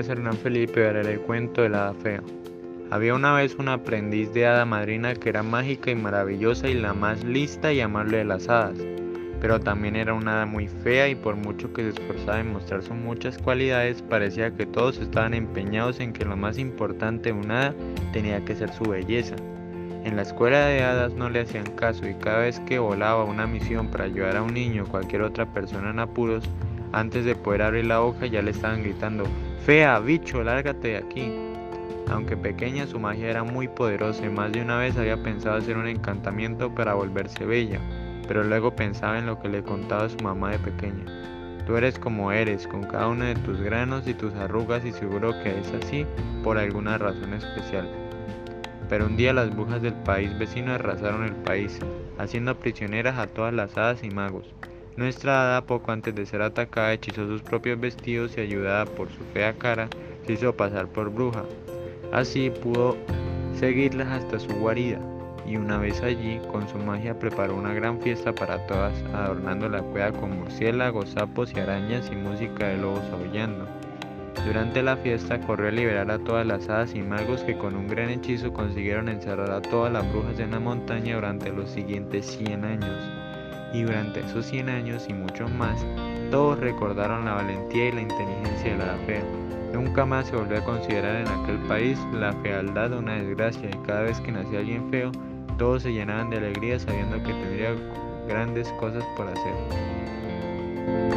Hernán Felipe y el cuento de la hada fea. Había una vez una aprendiz de hada madrina que era mágica y maravillosa y la más lista y amable de las hadas, pero también era una hada muy fea y por mucho que se esforzaba en mostrar sus muchas cualidades, parecía que todos estaban empeñados en que lo más importante de una hada tenía que ser su belleza. En la escuela de hadas no le hacían caso y cada vez que volaba una misión para ayudar a un niño o cualquier otra persona en apuros, antes de poder abrir la hoja ya le estaban gritando, Fea, bicho, lárgate de aquí. Aunque pequeña, su magia era muy poderosa y más de una vez había pensado hacer un encantamiento para volverse bella, pero luego pensaba en lo que le contaba su mamá de pequeña. Tú eres como eres, con cada uno de tus granos y tus arrugas y seguro que es así por alguna razón especial. Pero un día las brujas del país vecino arrasaron el país, haciendo prisioneras a todas las hadas y magos. Nuestra hada, poco antes de ser atacada, hechizó sus propios vestidos y ayudada por su fea cara, se hizo pasar por bruja. Así pudo seguirlas hasta su guarida, y una vez allí, con su magia preparó una gran fiesta para todas, adornando la cueva con murciélagos, sapos y arañas y música de lobos aullando. Durante la fiesta corrió a liberar a todas las hadas y magos que con un gran hechizo consiguieron encerrar a todas las brujas en la montaña durante los siguientes 100 años y durante esos 100 años y muchos más, todos recordaron la valentía y la inteligencia de la fea. Nunca más se volvió a considerar en aquel país la fealdad una desgracia y cada vez que nacía alguien feo, todos se llenaban de alegría sabiendo que tendría grandes cosas por hacer.